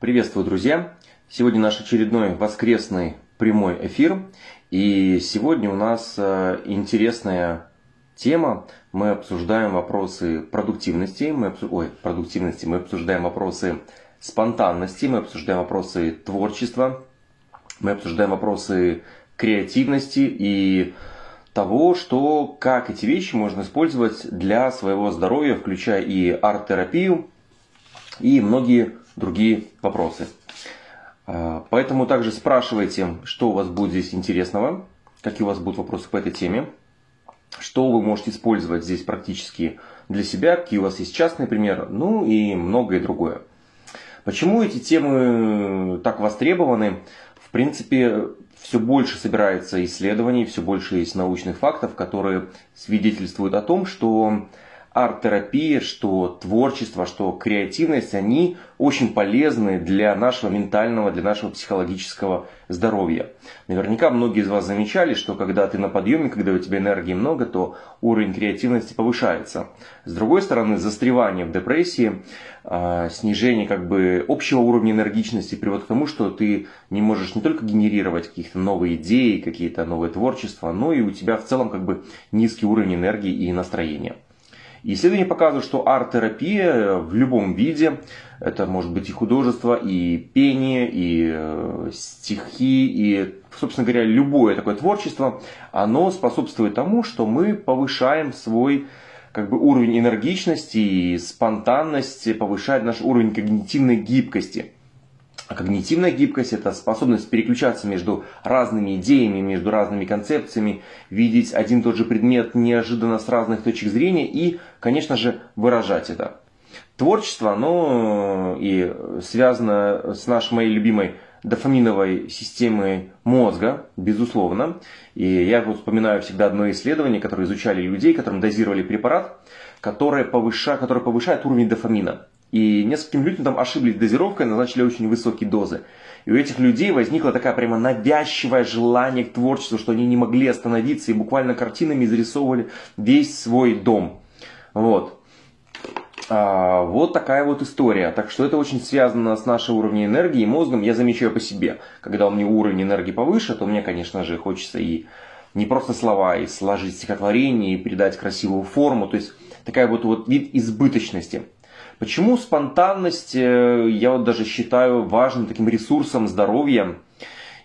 Приветствую, друзья! Сегодня наш очередной воскресный прямой эфир. И сегодня у нас э, интересная тема. Мы обсуждаем вопросы продуктивности, мы, обсу... Ой, продуктивности, мы обсуждаем вопросы спонтанности, мы обсуждаем вопросы творчества, мы обсуждаем вопросы креативности и того, что как эти вещи можно использовать для своего здоровья, включая и арт-терапию, и многие другие вопросы. А, поэтому также спрашивайте, что у вас будет здесь интересного, какие у вас будут вопросы по этой теме, что вы можете использовать здесь практически для себя, какие у вас есть частные примеры, ну и многое другое. Почему эти темы так востребованы? В принципе, все больше собирается исследований, все больше есть научных фактов, которые свидетельствуют о том, что арт-терапия, что творчество, что креативность, они очень полезны для нашего ментального, для нашего психологического здоровья. Наверняка многие из вас замечали, что когда ты на подъеме, когда у тебя энергии много, то уровень креативности повышается. С другой стороны, застревание в депрессии, а, снижение как бы общего уровня энергичности приводит к тому, что ты не можешь не только генерировать какие-то новые идеи, какие-то новые творчества, но и у тебя в целом как бы низкий уровень энергии и настроения. Исследования показывают, что арт-терапия в любом виде, это может быть и художество, и пение, и э, стихи, и, собственно говоря, любое такое творчество, оно способствует тому, что мы повышаем свой как бы уровень энергичности и спонтанности, повышает наш уровень когнитивной гибкости – а когнитивная гибкость – это способность переключаться между разными идеями, между разными концепциями, видеть один и тот же предмет неожиданно с разных точек зрения и, конечно же, выражать это. Творчество, оно и связано с нашей моей любимой дофаминовой системой мозга, безусловно. И я вот вспоминаю всегда одно исследование, которое изучали людей, которым дозировали препарат, который повышает, который повышает уровень дофамина. И нескольким людям там ошиблись дозировкой, назначили очень высокие дозы. И у этих людей возникла такая прямо навязчивое желание к творчеству, что они не могли остановиться и буквально картинами изрисовывали весь свой дом. Вот. А, вот такая вот история. Так что это очень связано с нашим уровнем энергии и мозгом. Я замечаю по себе. Когда у меня уровень энергии повыше, то мне, конечно же, хочется и не просто слова, и сложить стихотворение, и придать красивую форму. То есть такая вот, вот вид избыточности. Почему спонтанность, э, я вот даже считаю важным таким ресурсом здоровья.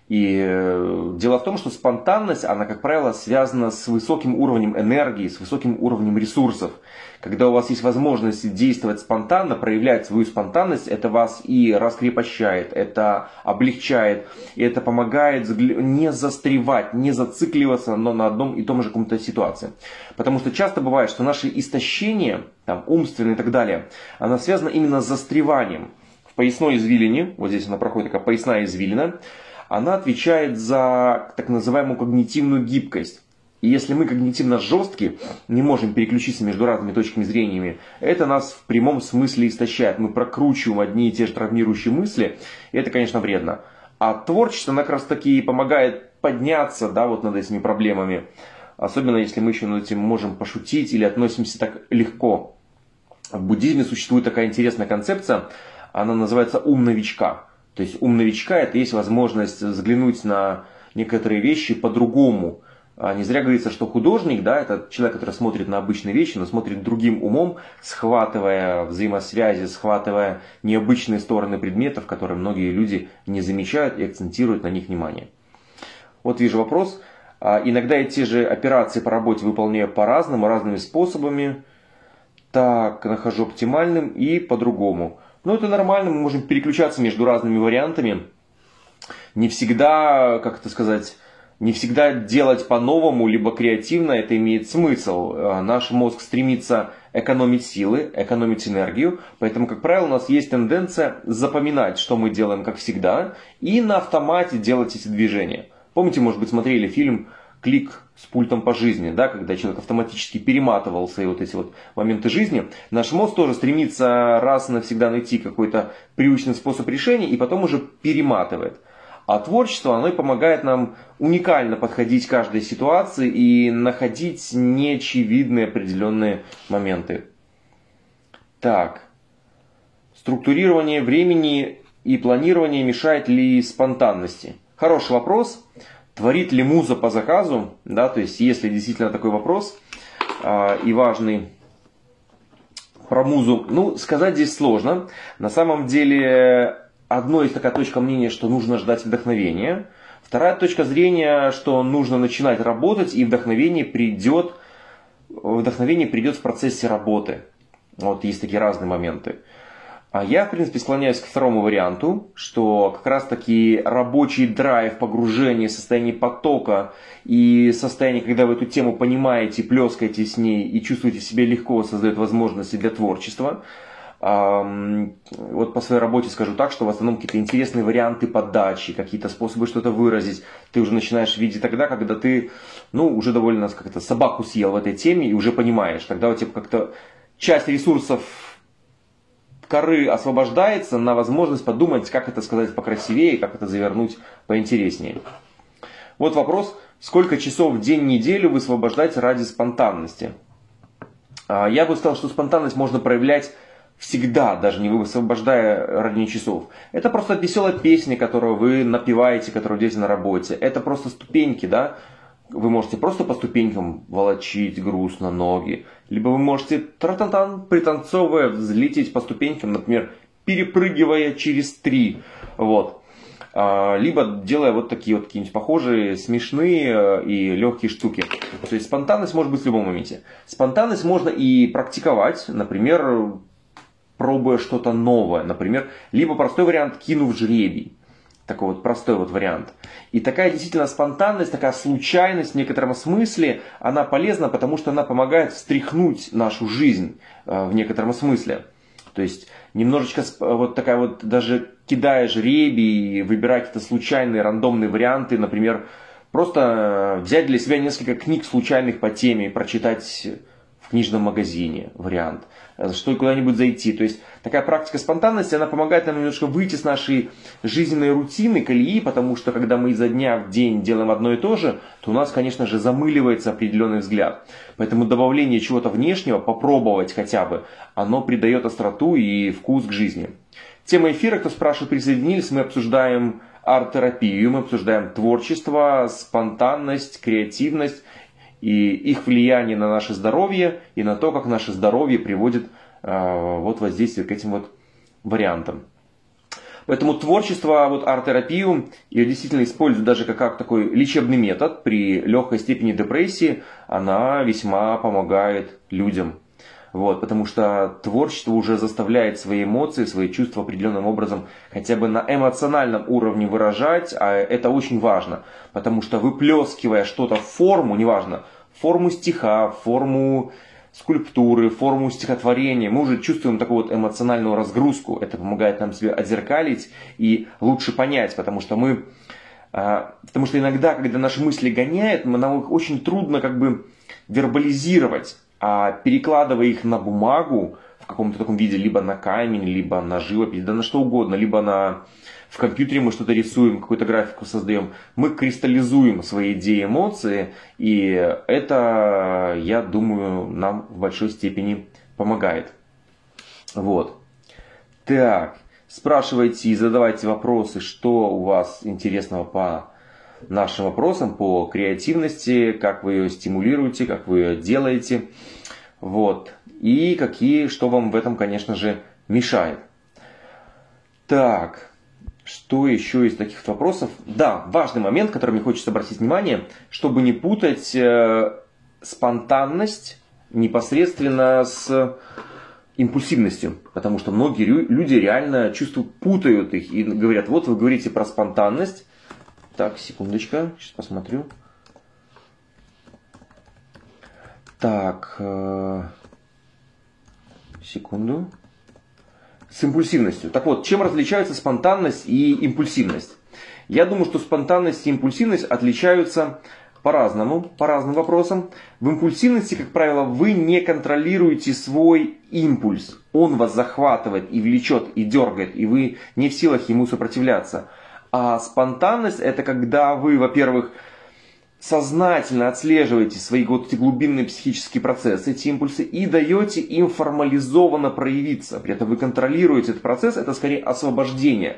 И э, дело в том, что спонтанность, она, как правило, связана с высоким уровнем энергии, с высоким уровнем ресурсов когда у вас есть возможность действовать спонтанно, проявлять свою спонтанность, это вас и раскрепощает, это облегчает, и это помогает не застревать, не зацикливаться но на одном и том же каком-то ситуации. Потому что часто бывает, что наше истощение, там, умственное и так далее, оно связано именно с застреванием. В поясной извилине, вот здесь она проходит такая поясная извилина, она отвечает за так называемую когнитивную гибкость. И если мы когнитивно жесткие, не можем переключиться между разными точками зрения, это нас в прямом смысле истощает. Мы прокручиваем одни и те же травмирующие мысли, и это, конечно, вредно. А творчество, оно как раз таки помогает подняться да, вот над этими проблемами. Особенно если мы еще над этим можем пошутить или относимся так легко. В буддизме существует такая интересная концепция, она называется ум новичка. То есть ум новичка это есть возможность взглянуть на некоторые вещи по-другому, а не зря говорится, что художник, да, это человек, который смотрит на обычные вещи, но смотрит другим умом, схватывая взаимосвязи, схватывая необычные стороны предметов, которые многие люди не замечают и акцентируют на них внимание. Вот вижу вопрос. А иногда я те же операции по работе выполняю по-разному, разными способами. Так, нахожу оптимальным и по-другому. Но это нормально, мы можем переключаться между разными вариантами. Не всегда, как это сказать, не всегда делать по-новому, либо креативно, это имеет смысл. Э, наш мозг стремится экономить силы, экономить энергию, поэтому, как правило, у нас есть тенденция запоминать, что мы делаем, как всегда, и на автомате делать эти движения. Помните, может быть, смотрели фильм «Клик с пультом по жизни», да, когда человек автоматически перематывал свои вот эти вот моменты жизни. Наш мозг тоже стремится раз и навсегда найти какой-то привычный способ решения и потом уже перематывает. А творчество, оно и помогает нам уникально подходить к каждой ситуации и находить неочевидные определенные моменты. Так, структурирование времени и планирование мешает ли спонтанности? Хороший вопрос. Творит ли муза по заказу? Да, то есть, если действительно такой вопрос э, и важный про музу, ну, сказать здесь сложно. На самом деле, одно из такая точка мнения, что нужно ждать вдохновения. Вторая точка зрения, что нужно начинать работать, и вдохновение придет, вдохновение придет в процессе работы. Вот есть такие разные моменты. А я, в принципе, склоняюсь к второму варианту, что как раз таки рабочий драйв, погружение, состояние потока и состояние, когда вы эту тему понимаете, плескаете с ней и чувствуете себя легко, создает возможности для творчества. Вот по своей работе скажу так, что в основном какие-то интересные варианты подачи, какие-то способы что-то выразить, ты уже начинаешь видеть тогда, когда ты, ну, уже довольно как-то собаку съел в этой теме и уже понимаешь. Тогда у тебя как-то часть ресурсов коры освобождается на возможность подумать, как это сказать покрасивее, как это завернуть поинтереснее. Вот вопрос, сколько часов в день неделю вы освобождаете ради спонтанности? А, я бы сказал, что спонтанность можно проявлять всегда, даже не высвобождая ради часов. Это просто веселая песня, которую вы напеваете, которую делаете на работе. Это просто ступеньки, да, вы можете просто по ступенькам волочить грустно ноги, либо вы можете тра-тан-тан, пританцовывая, взлететь по ступенькам, например, перепрыгивая через три, вот. А, либо делая вот такие вот какие-нибудь похожие, смешные э, и легкие штуки. То есть спонтанность может быть в любом моменте. Спонтанность можно и практиковать, например, пробуя что-то новое, например, либо простой вариант кинув жребий такой вот простой вот вариант. И такая действительно спонтанность, такая случайность в некотором смысле, она полезна, потому что она помогает встряхнуть нашу жизнь э, в некотором смысле. То есть немножечко вот такая вот, даже кидая жребий, выбирая какие-то случайные, рандомные варианты, например, просто взять для себя несколько книг случайных по теме и прочитать в книжном магазине вариант, э, что куда-нибудь зайти. То есть такая практика спонтанности, она помогает нам немножко выйти с нашей жизненной рутины, колеи, потому что когда мы изо дня в день делаем одно и то же, то у нас, конечно же, замыливается определенный взгляд. Поэтому добавление чего-то внешнего, попробовать хотя бы, оно придает остроту и вкус к жизни. Тема эфира, кто спрашивает, присоединились, мы обсуждаем арт-терапию, мы обсуждаем творчество, спонтанность, креативность и их влияние на наше здоровье и на то, как наше здоровье приводит э, вот воздействие к этим вот вариантам. Поэтому творчество, вот арт-терапию, ее действительно используют даже как, как такой лечебный метод при легкой степени депрессии, она весьма помогает людям. Вот, потому что творчество уже заставляет свои эмоции, свои чувства определенным образом хотя бы на эмоциональном уровне выражать, а это очень важно, потому что выплескивая что-то в форму, неважно, форму стиха, форму скульптуры, форму стихотворения, мы уже чувствуем такую вот эмоциональную разгрузку. Это помогает нам себе отзеркалить и лучше понять, потому что мы... А, потому что иногда, когда наши мысли гоняют, нам их очень трудно как бы вербализировать, а перекладывая их на бумагу в каком-то таком виде, либо на камень, либо на живопись, да на что угодно, либо на в компьютере мы что-то рисуем, какую-то графику создаем, мы кристаллизуем свои идеи, эмоции, и это, я думаю, нам в большой степени помогает. Вот. Так, спрашивайте и задавайте вопросы, что у вас интересного по нашим вопросам, по креативности, как вы ее стимулируете, как вы ее делаете. Вот. И какие, что вам в этом, конечно же, мешает. Так, что еще из таких вопросов? Да, важный момент, который мне хочется обратить внимание, чтобы не путать э, спонтанность непосредственно с импульсивностью, потому что многие люди реально чувствуют, путают их и говорят, вот вы говорите про спонтанность. Так, секундочка, сейчас посмотрю. Так, э, секунду с импульсивностью. Так вот, чем различаются спонтанность и импульсивность? Я думаю, что спонтанность и импульсивность отличаются по-разному, по разным вопросам. В импульсивности, как правило, вы не контролируете свой импульс. Он вас захватывает и влечет, и дергает, и вы не в силах ему сопротивляться. А спонтанность это когда вы, во-первых, сознательно отслеживаете свои вот эти глубинные психические процессы, эти импульсы, и даете им формализованно проявиться. При этом вы контролируете этот процесс, это скорее освобождение.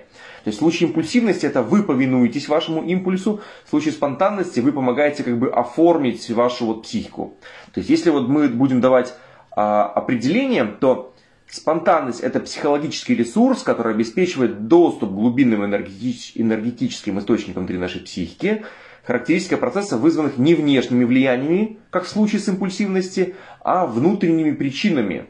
То есть в случае импульсивности это вы повинуетесь вашему импульсу, в случае спонтанности вы помогаете как бы оформить вашу вот психику. То есть если вот мы будем давать а, определение, то Спонтанность – это психологический ресурс, который обеспечивает доступ к глубинным энергетическим источникам внутри нашей психики, характеристика процесса, вызванных не внешними влияниями, как в случае с импульсивностью, а внутренними причинами.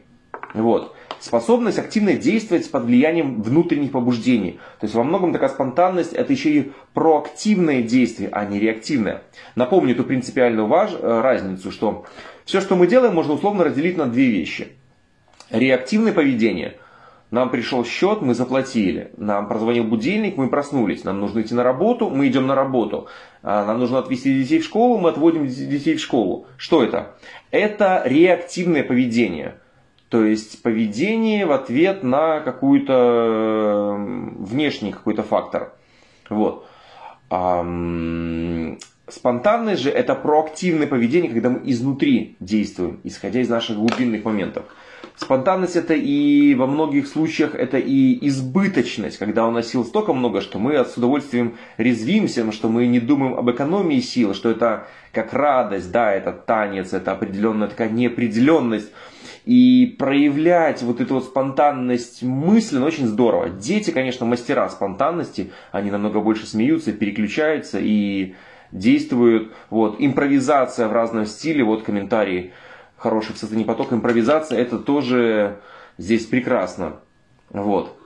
Вот. Способность активно действовать под влиянием внутренних побуждений. То есть во многом такая спонтанность это еще и проактивное действие, а не реактивное. Напомню эту принципиальную важ... Э, разницу, что все, что мы делаем, можно условно разделить на две вещи. Реактивное поведение – нам пришел счет, мы заплатили. Нам прозвонил будильник, мы проснулись. Нам нужно идти на работу, мы идем на работу. А, нам нужно отвезти детей в школу, мы отводим детей в школу. Что это? Это реактивное поведение. То есть поведение в ответ на какую-то внешний какой-то фактор. Вот. Спонтанность же это проактивное поведение, когда мы изнутри действуем, исходя из наших глубинных моментов. Спонтанность это и во многих случаях это и избыточность, когда у нас сил столько много, что мы с удовольствием резвимся, что мы не думаем об экономии сил, что это как радость, да, это танец, это определенная такая неопределенность. И проявлять вот эту вот спонтанность мысленно очень здорово. Дети, конечно, мастера спонтанности, они намного больше смеются, переключаются и действуют. Вот, импровизация в разном стиле, вот комментарии хороший в создании потока, импровизация, это тоже здесь прекрасно. Вот.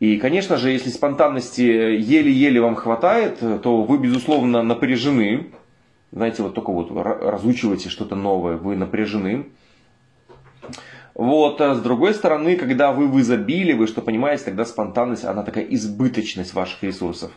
И, конечно же, если спонтанности еле-еле вам хватает, то вы, безусловно, напряжены. Знаете, вот только вот разучиваете что-то новое, вы напряжены. Вот, а с другой стороны, когда вы в изобилии, вы что понимаете, тогда спонтанность, она такая избыточность ваших ресурсов.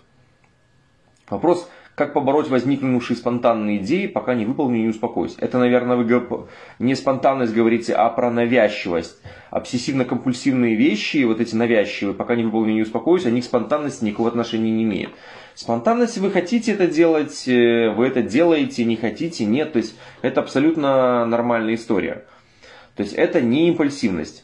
Вопрос, как побороть возникнувшие спонтанные идеи, пока не выполню и не успокоюсь. Это, наверное, вы не спонтанность говорите, а про навязчивость. Обсессивно-компульсивные вещи, вот эти навязчивые, пока не выполню и не успокоюсь, они к спонтанности никакого отношения не имеют. Спонтанность, вы хотите это делать, э, вы это делаете, не хотите, нет. То есть это абсолютно нормальная история. То есть это не импульсивность.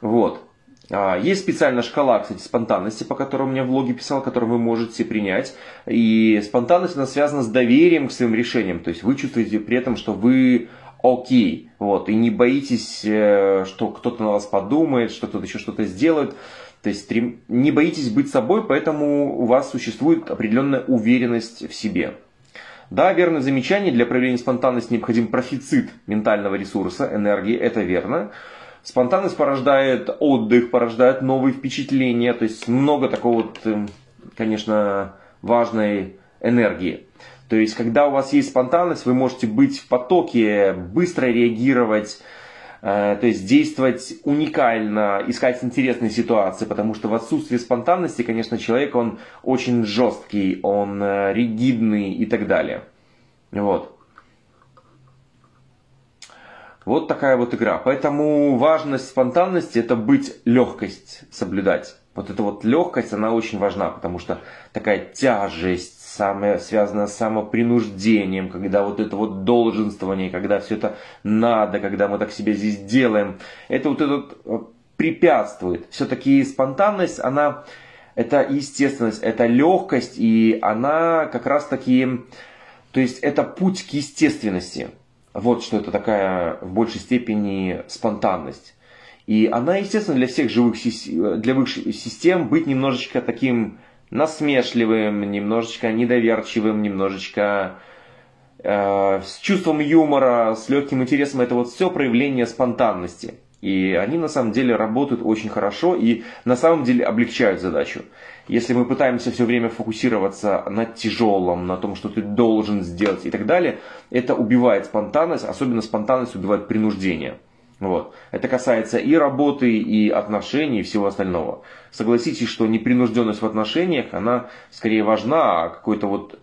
Вот. А, есть специальная шкала, кстати, спонтанности, по которой у меня в блоге писал, которую вы можете принять. И спонтанность она связана с доверием к своим решениям. То есть вы чувствуете при этом, что вы окей. Вот, и не боитесь, э, что кто-то на вас подумает, что кто-то еще что-то сделает. То есть не боитесь быть собой, поэтому у вас существует определенная уверенность в себе. Да, верное замечание, для проявления спонтанности необходим профицит ментального ресурса, энергии, это верно. Спонтанность порождает отдых, порождает новые впечатления, то есть много такого вот, эм, конечно, важной энергии. То есть, когда у вас есть спонтанность, вы можете быть в потоке, быстро реагировать, э, то есть действовать уникально, искать интересные ситуации, потому что в отсутствии спонтанности, конечно, человек, он очень жесткий, он э, ригидный и так далее. Вот. Вот такая вот игра. Поэтому важность спонтанности это быть легкость соблюдать. Вот эта вот легкость, она очень важна, потому что такая тяжесть, самая, связанная с самопринуждением, когда вот это вот долженствование, когда все это надо, когда мы так себе здесь делаем, это вот этот э, препятствует. Все-таки спонтанность, она, это естественность, это легкость, и она как раз таки, то есть это путь к естественности. Вот что это такая в большей степени спонтанность. И она, естественно, для всех живых для высших систем быть немножечко таким насмешливым, немножечко недоверчивым, немножечко э, с чувством юмора, с легким интересом. Это вот все проявление спонтанности. И они на самом деле работают очень хорошо и на самом деле облегчают задачу. Если мы пытаемся все время фокусироваться на тяжелом, на том, что ты должен сделать и так далее, это убивает спонтанность, особенно спонтанность убивает принуждение. Вот. Это касается и работы, и отношений, и всего остального. Согласитесь, что непринужденность в отношениях, она скорее важна, а какой-то вот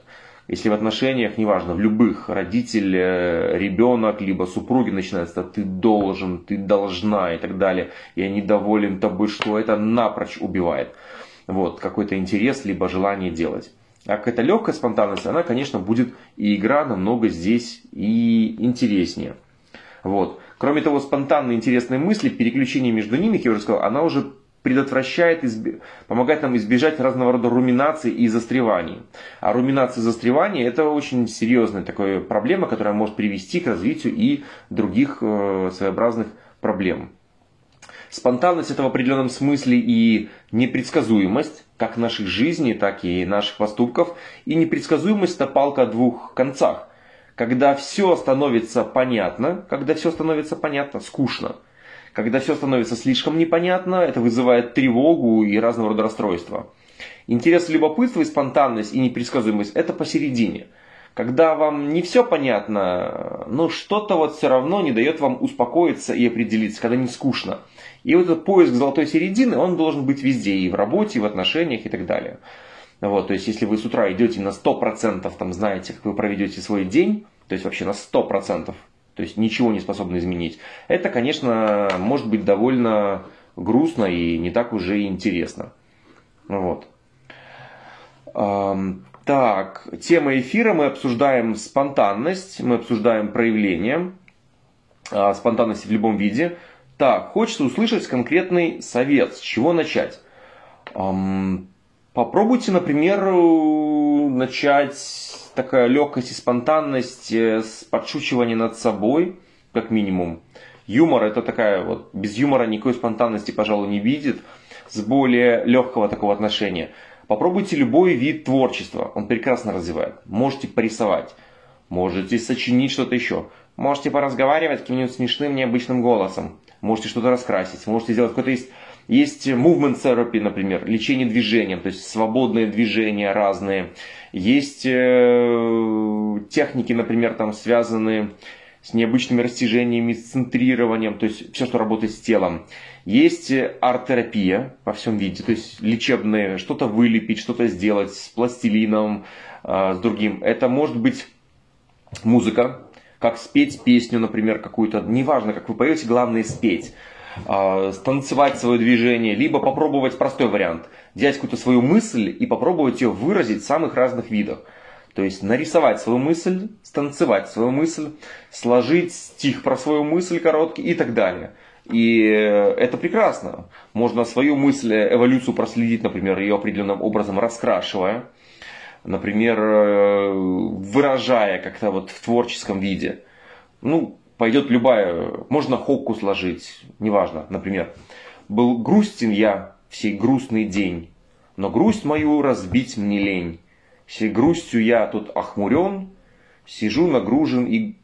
если в отношениях, неважно, в любых, родитель, э, ребенок, либо супруги начинается, ты должен, ты должна и так далее, я недоволен тобой, что это напрочь убивает вот, какой-то интерес, либо желание делать. А какая-то легкая спонтанность, она, конечно, будет и игра намного здесь и интереснее. Вот. Кроме того, спонтанные интересные мысли, переключение между ними, как я уже сказал, она уже предотвращает, изби... помогает нам избежать разного рода руминаций и застреваний. А руминации и застревания это очень серьезная такая проблема, которая может привести к развитию и других э, своеобразных проблем. Спонтанность это в определенном смысле и непредсказуемость, как наших жизней, так и наших поступков. И непредсказуемость это палка о двух концах. Когда все становится понятно, когда все становится понятно, скучно. Когда все становится слишком непонятно, это вызывает тревогу и разного рода расстройства. Интерес, любопытство и спонтанность и непредсказуемость – это посередине – когда вам не все понятно, но что-то вот все равно не дает вам успокоиться и определиться, когда не скучно. И вот этот поиск золотой середины, он должен быть везде, и в работе, и в отношениях, и так далее. Вот, то есть, если вы с утра идете на 100%, там, знаете, как вы проведете свой день, то есть вообще на 100%, то есть ничего не способны изменить, это, конечно, может быть довольно грустно и не так уже интересно. Вот. Так, тема эфира мы обсуждаем спонтанность, мы обсуждаем проявление а, спонтанности в любом виде. Так, хочется услышать конкретный совет, с чего начать. Эм, попробуйте, например, начать такая легкость и спонтанность э, с подшучивания над собой, как минимум. Юмор это такая вот, без юмора никакой спонтанности, пожалуй, не видит, с более легкого такого отношения. Попробуйте любой вид творчества, он прекрасно развивает. Можете порисовать, можете сочинить что-то еще, можете поразговаривать каким-нибудь смешным необычным голосом, можете что-то раскрасить, можете сделать какой-то есть есть movement therapy, например, лечение движением, то есть свободные движения разные. Есть э, техники, например, там связанные с необычными растяжениями, с центрированием, то есть все, что работает с телом. Есть арт-терапия во всем виде, то есть лечебные, что-то вылепить, что-то сделать с пластилином, э, с другим. Это может быть музыка, как спеть песню, например, какую-то, неважно, как вы поете, главное спеть э, станцевать свое движение, либо попробовать простой вариант, взять какую-то свою мысль и попробовать ее выразить в самых разных видах. То есть нарисовать свою мысль, станцевать свою мысль, сложить стих про свою мысль короткий и так далее. И это прекрасно. Можно свою мысль, эволюцию проследить, например, ее определенным образом раскрашивая, например, э, выражая как-то вот в творческом виде. Ну, пойдет любая, можно хокку сложить, неважно, например. Был грустен я всей грустный день, но грусть мою разбить мне лень. Всей грустью я тут охмурен, сижу нагружен и...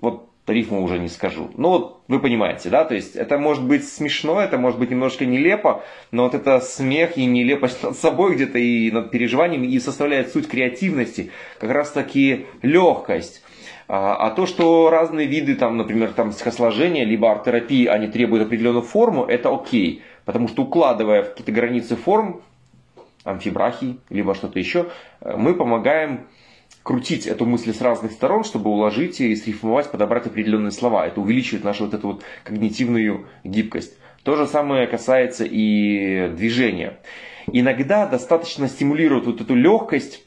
Вот рифму уже не скажу. Ну вот вы понимаете, да, то есть это может быть смешно, это может быть немножко нелепо, но вот это смех и нелепость над собой где-то и над переживаниями и составляет суть креативности, как раз таки легкость. А, а то, что разные виды, там, например, там, стихосложения, либо арт-терапии, они требуют определенную форму, это окей. Потому что укладывая в какие-то границы форм, амфибрахий, либо что-то еще, э, мы помогаем крутить эту мысль с разных сторон, чтобы уложить и срифмовать, подобрать определенные слова. Это увеличивает нашу вот эту вот когнитивную гибкость. То же самое касается и движения. Иногда достаточно стимулировать вот эту легкость,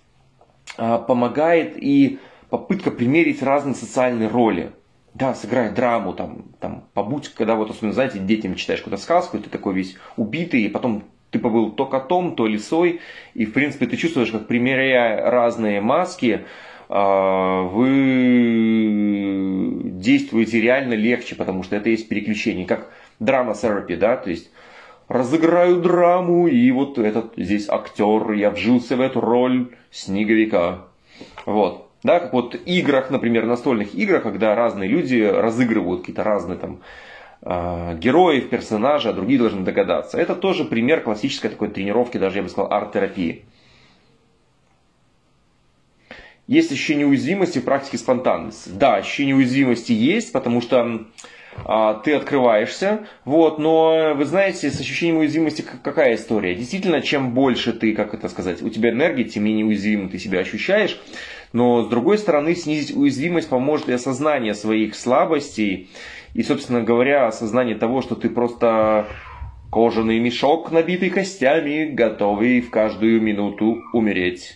а, помогает и попытка примерить разные социальные роли. Да, сыграй драму, там, там, побудь, когда вот, особенно, знаете, детям читаешь какую-то сказку, ты такой весь убитый, и потом ты побыл то котом, то лисой, и, в принципе, ты чувствуешь, как примеряя разные маски, а, вы действуете реально легче, потому что это есть переключение, как драма терапи, да, то есть разыграю драму, и вот этот здесь актер, я вжился в эту роль снеговика. Вот. Да, как вот в играх, например, настольных играх, когда разные люди разыгрывают какие-то разные там героев, персонажей, а другие должны догадаться. Это тоже пример классической такой тренировки, даже я бы сказал, арт-терапии. Есть ощущение уязвимости в практике спонтанности. Да, ощущение уязвимости есть, потому что а, ты открываешься, вот, но вы знаете, с ощущением уязвимости какая история? Действительно, чем больше ты, как это сказать, у тебя энергии, тем менее уязвимым ты себя ощущаешь. Но с другой стороны, снизить уязвимость поможет и осознание своих слабостей. И, собственно говоря, осознание того, что ты просто кожаный мешок, набитый костями, готовый в каждую минуту умереть.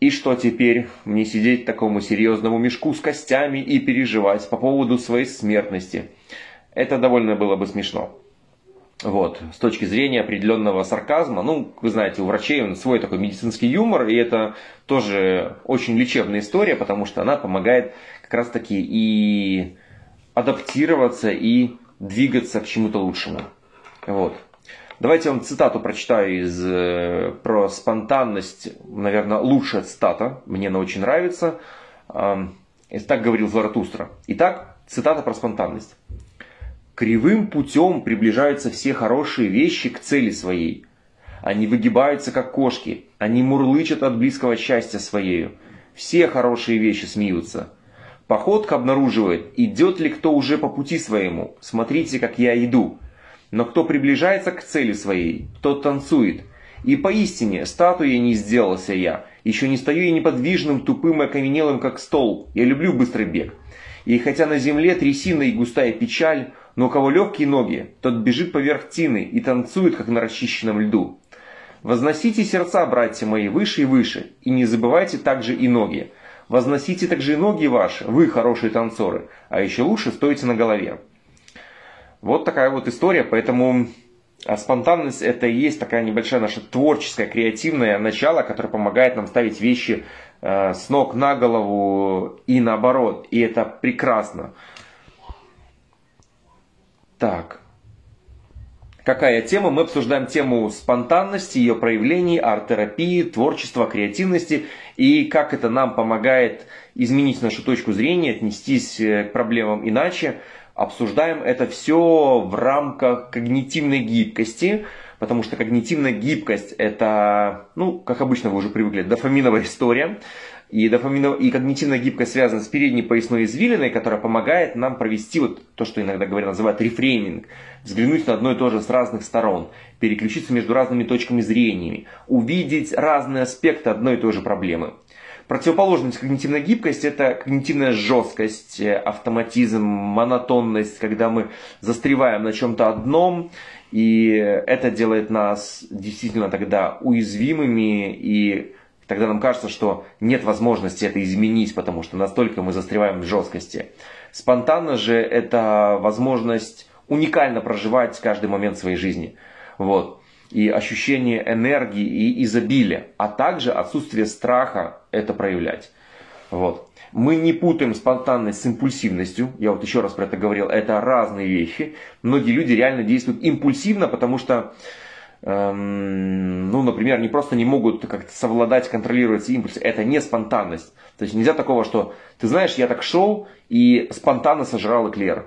И что теперь? Мне сидеть такому серьезному мешку с костями и переживать по поводу своей смертности. Это довольно было бы смешно. Вот, с точки зрения определенного сарказма, ну, вы знаете, у врачей он свой такой медицинский юмор, и это тоже очень лечебная история, потому что она помогает как раз таки и адаптироваться, и двигаться к чему-то лучшему. Вот. Давайте я вам цитату прочитаю из, э, про спонтанность, наверное, лучшая цитата, мне она очень нравится. Так говорил Зларатустра. Итак, цитата про спонтанность. Кривым путем приближаются все хорошие вещи к цели своей. Они выгибаются, как кошки. Они мурлычат от близкого счастья своею. Все хорошие вещи смеются. Походка обнаруживает, идет ли кто уже по пути своему. Смотрите, как я иду. Но кто приближается к цели своей, тот танцует. И поистине, статуей не сделался я. Еще не стою я неподвижным, тупым и окаменелым, как стол. Я люблю быстрый бег. И хотя на земле трясина и густая печаль, но у кого легкие ноги, тот бежит поверх тины и танцует, как на расчищенном льду. Возносите сердца, братья мои, выше и выше, и не забывайте также и ноги. Возносите также и ноги ваши, вы хорошие танцоры, а еще лучше стойте на голове. Вот такая вот история, поэтому а спонтанность это и есть такая небольшая наша творческое, креативное начало, которое помогает нам ставить вещи э, с ног на голову и наоборот. И это прекрасно. Так. Какая тема? Мы обсуждаем тему спонтанности, ее проявлений, арт-терапии, творчества, креативности и как это нам помогает изменить нашу точку зрения, отнестись э, к проблемам иначе. Обсуждаем это все в рамках когнитивной гибкости, потому что когнитивная гибкость это, ну, как обычно вы уже привыкли, дофаминовая история. И, дофамино... и когнитивная гибкость связана с передней поясной извилиной, которая помогает нам провести вот то, что иногда говорят, называют рефрейминг. Взглянуть на одно и то же с разных сторон, переключиться между разными точками зрения, увидеть разные аспекты одной и той же проблемы. Противоположность когнитивной гибкости – это когнитивная жесткость, автоматизм, монотонность, когда мы застреваем на чем-то одном, и это делает нас действительно тогда уязвимыми и Тогда нам кажется, что нет возможности это изменить, потому что настолько мы застреваем в жесткости. Спонтанно же это возможность уникально проживать каждый момент своей жизни. Вот. И ощущение энергии и изобилия, а также отсутствие страха это проявлять. Вот. Мы не путаем спонтанность с импульсивностью. Я вот еще раз про это говорил. Это разные вещи. Многие люди реально действуют импульсивно, потому что ну, например, они просто не могут как-то совладать, контролировать импульсы. Это не спонтанность. То есть нельзя такого, что ты знаешь, я так шел и спонтанно сожрал эклер.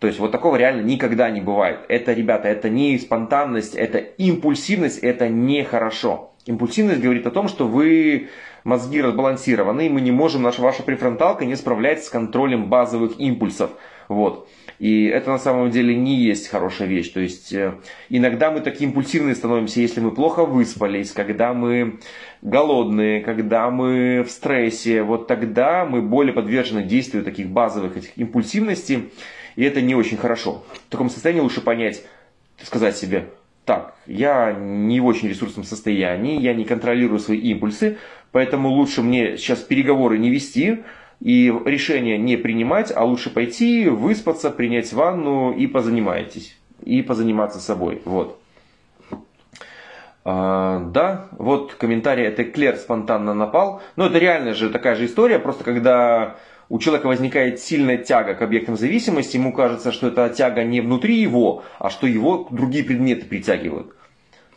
То есть вот такого реально никогда не бывает. Это, ребята, это не спонтанность, это импульсивность, это нехорошо. Импульсивность говорит о том, что вы мозги разбалансированы, и мы не можем, наша ваша префронталка не справляется с контролем базовых импульсов. Вот. И это на самом деле не есть хорошая вещь. То есть э, иногда мы такие импульсивные становимся, если мы плохо выспались, когда мы голодные, когда мы в стрессе. Вот тогда мы более подвержены действию таких базовых этих импульсивностей. И это не очень хорошо. В таком состоянии лучше понять, сказать себе, так, я не в очень ресурсном состоянии, я не контролирую свои импульсы, поэтому лучше мне сейчас переговоры не вести, и решение не принимать, а лучше пойти, выспаться, принять ванну и позанимайтесь. И позаниматься собой. Вот. А, да, вот комментарий, это Клер спонтанно напал. Но это реально же такая же история, просто когда у человека возникает сильная тяга к объектам зависимости, ему кажется, что эта тяга не внутри его, а что его другие предметы притягивают.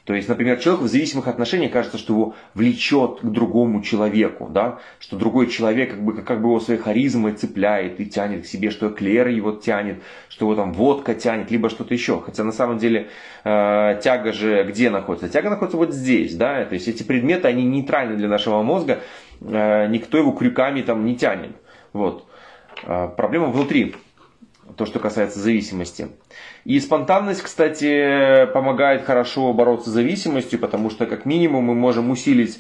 То есть, например, человек в зависимых отношениях кажется, что его влечет к другому человеку, да? что другой человек как бы, как бы его своей харизмой цепляет и тянет к себе, что эклер его тянет, что его там водка тянет, либо что-то еще. Хотя на самом деле э, тяга же где находится? Тяга находится вот здесь. Да? То есть эти предметы, они нейтральны для нашего мозга, э, никто его крюками там не тянет. Вот. Э, проблема внутри то, что касается зависимости. И спонтанность, кстати, помогает хорошо бороться с зависимостью, потому что как минимум мы можем усилить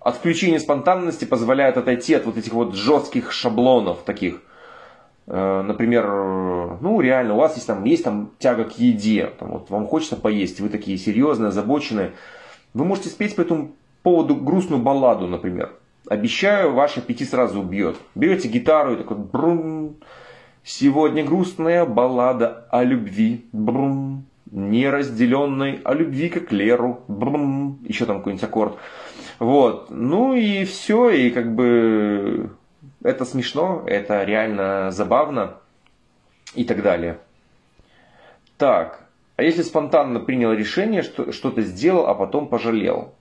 отключение спонтанности, позволяет отойти от вот этих вот жестких шаблонов таких. Э, например, ну реально, у вас есть там, есть там тяга к еде, там, вот, вам хочется поесть, вы такие серьезные, озабоченные. Вы можете спеть по этому поводу грустную балладу, например. Обещаю, ваш аппетит сразу убьет. Берете гитару и такой брум. Сегодня грустная баллада о любви. Брум. Неразделенной о любви как Леру. Брум. Еще там какой-нибудь аккорд. Вот. Ну и все. И как бы это смешно, это реально забавно и так далее. Так, а если спонтанно принял решение, что что-то сделал, а потом пожалел?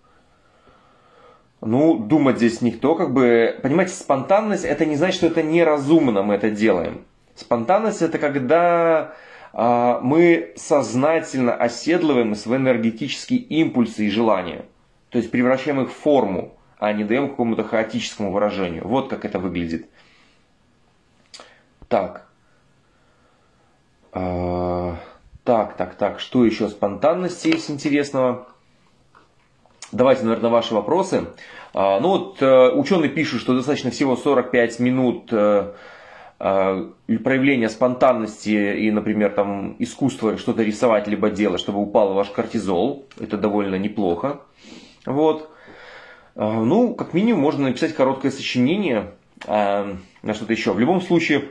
Ну, думать здесь никто, как бы, понимаете, спонтанность это не значит, что это неразумно мы это делаем. Спонтанность это когда а, мы сознательно оседлываем свои энергетические импульсы и желания. То есть превращаем их в форму, а не даем какому-то хаотическому выражению. Вот как это выглядит. Так. А, так, так, так. Что еще спонтанности есть интересного? Давайте, наверное, ваши вопросы. А, ну вот э, ученые пишут, что достаточно всего 45 минут э, проявления спонтанности и, например, там искусство что-то рисовать либо делать, чтобы упал ваш кортизол. Это довольно неплохо. Вот. А, ну, как минимум, можно написать короткое сочинение на что-то еще. В любом случае,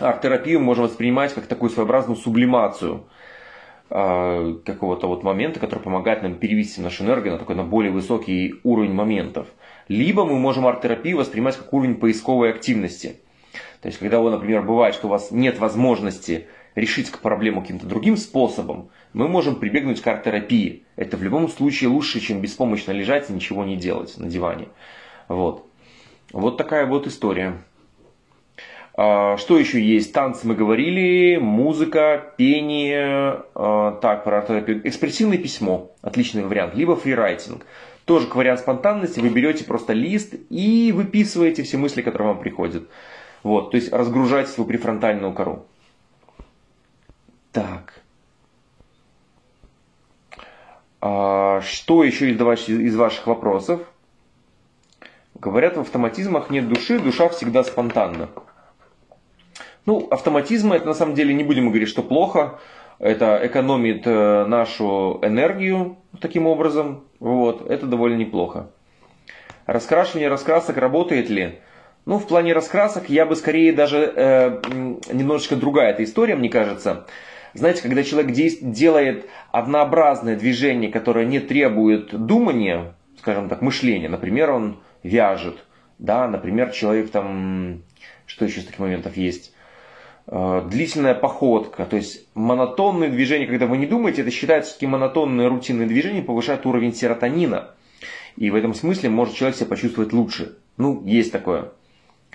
арт-терапию можно воспринимать как такую своеобразную сублимацию – а, какого-то вот момента, который помогает нам перевести нашу энергию на такой на более высокий уровень моментов. Либо мы можем арт-терапию воспринимать как уровень поисковой активности. То есть, когда, например, бывает, что у вас нет возможности решить проблему каким-то другим способом, мы можем прибегнуть к арт-терапии. Это в любом случае лучше, чем беспомощно лежать и ничего не делать на диване. Вот. Вот такая вот история. А, что еще есть? Танцы мы говорили, музыка, пение, а, так, про экспрессивное письмо, отличный вариант, либо фрирайтинг. Тоже вариант спонтанности, вы берете просто лист и выписываете все мысли, которые вам приходят. Вот, то есть разгружаете свою префронтальную кору. Так. А, что еще из ваших вопросов? Говорят, в автоматизмах нет души, душа всегда спонтанна. Ну, автоматизм это на самом деле не будем говорить, что плохо. Это экономит э, нашу энергию таким образом. Вот, это довольно неплохо. Раскрашивание раскрасок работает ли? Ну, в плане раскрасок я бы скорее даже э, немножечко другая эта история, мне кажется. Знаете, когда человек делает однообразное движение, которое не требует думания, скажем так, мышления, например, он вяжет, да, например, человек там, что еще из таких моментов есть, Э, длительная походка, то есть монотонные движения, когда вы не думаете, это считается такие монотонные рутинные движения, повышают уровень серотонина. И в этом смысле может человек себя почувствовать лучше. Ну, есть такое.